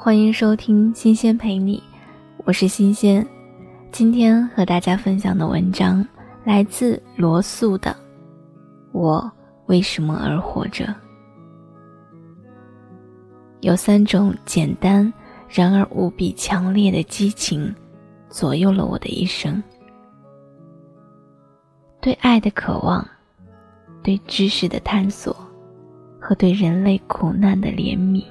欢迎收听《新鲜陪你》，我是新鲜。今天和大家分享的文章来自罗素的《我为什么而活着》。有三种简单然而无比强烈的激情，左右了我的一生：对爱的渴望，对知识的探索，和对人类苦难的怜悯。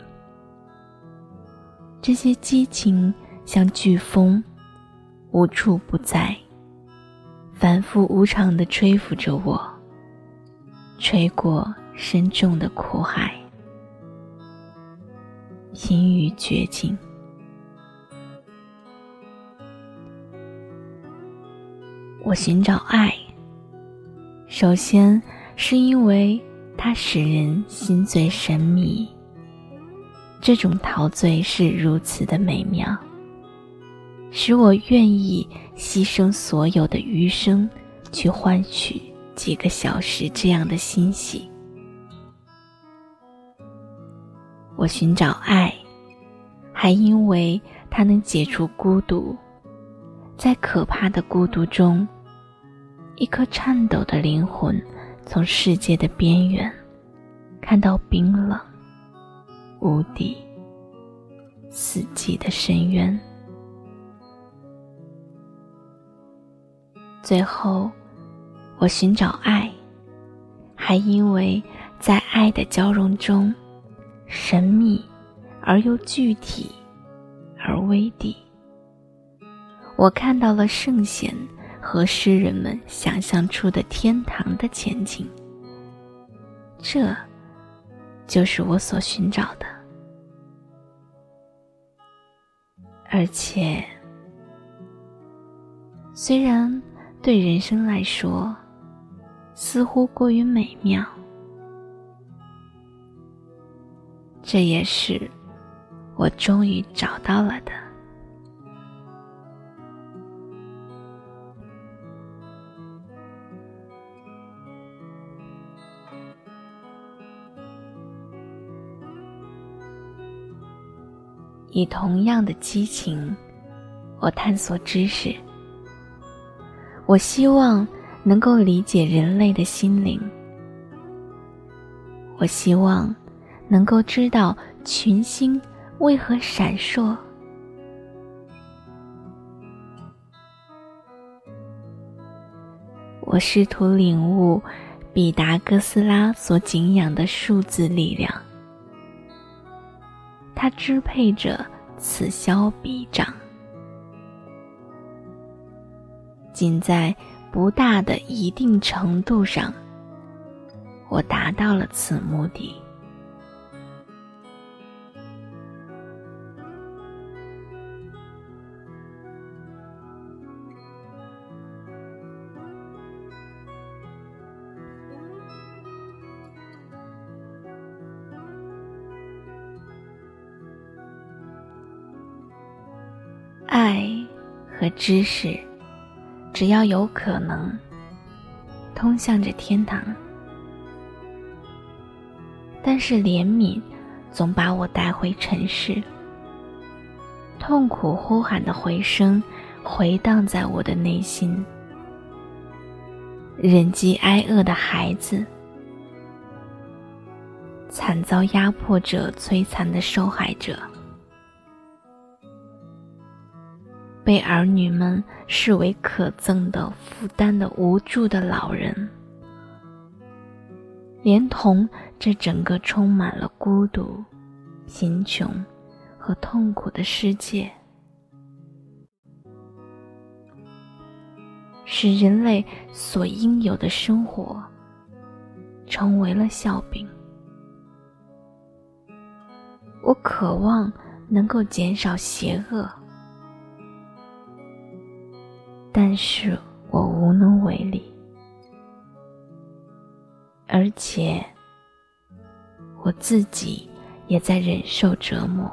这些激情像飓风，无处不在，反复无常地吹拂着我，吹过深重的苦海，濒于绝境。我寻找爱，首先是因为它使人心醉神迷。这种陶醉是如此的美妙，使我愿意牺牲所有的余生，去换取几个小时这样的欣喜。我寻找爱，还因为它能解除孤独。在可怕的孤独中，一颗颤抖的灵魂从世界的边缘看到冰冷。无底、四季的深渊。最后，我寻找爱，还因为在爱的交融中，神秘而又具体而微地，我看到了圣贤和诗人们想象出的天堂的前景。这。就是我所寻找的，而且，虽然对人生来说似乎过于美妙，这也是我终于找到了的。以同样的激情，我探索知识。我希望能够理解人类的心灵。我希望能够知道群星为何闪烁。我试图领悟毕达哥斯拉所敬仰的数字力量。它支配着此消彼长，仅在不大的一定程度上，我达到了此目的。爱和知识，只要有可能，通向着天堂。但是怜悯总把我带回尘世，痛苦呼喊的回声回荡在我的内心。忍饥挨饿的孩子，惨遭压迫者摧残的受害者。被儿女们视为可憎的负担的无助的老人，连同这整个充满了孤独、贫穷和痛苦的世界，使人类所应有的生活成为了笑柄。我渴望能够减少邪恶。是我无能为力，而且我自己也在忍受折磨。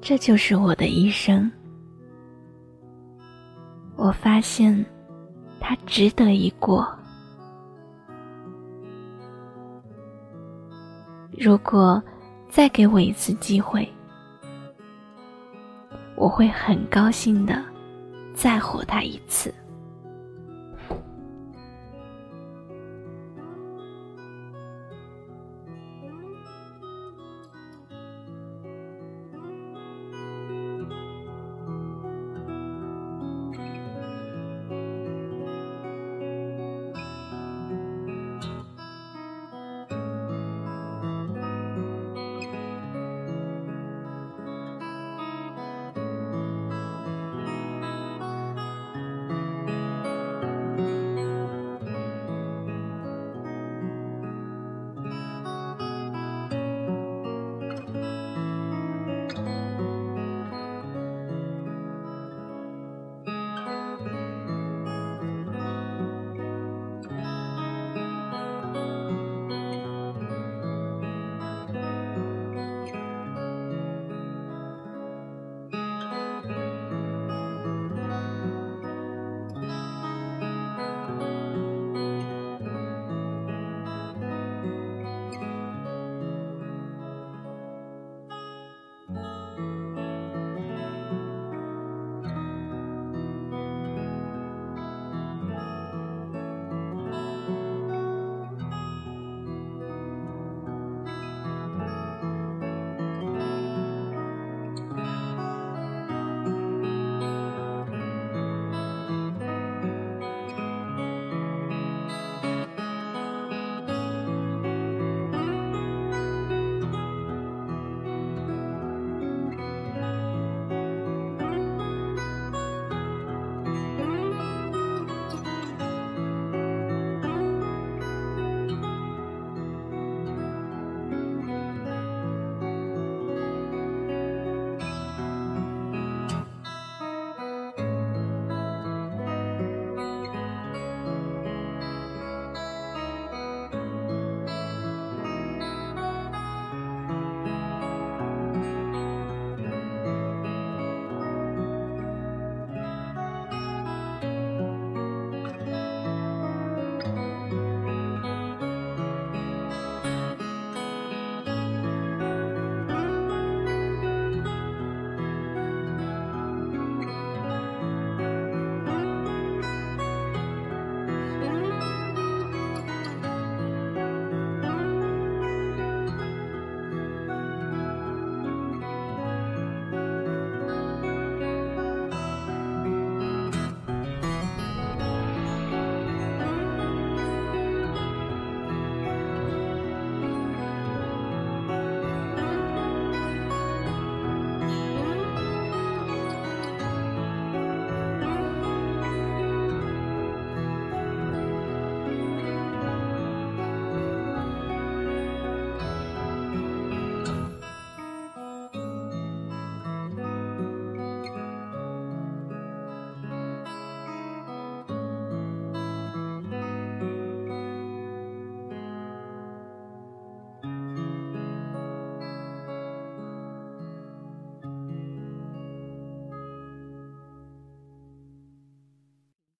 这就是我的一生。我发现，它值得一过。如果再给我一次机会，我会很高兴的再活他一次。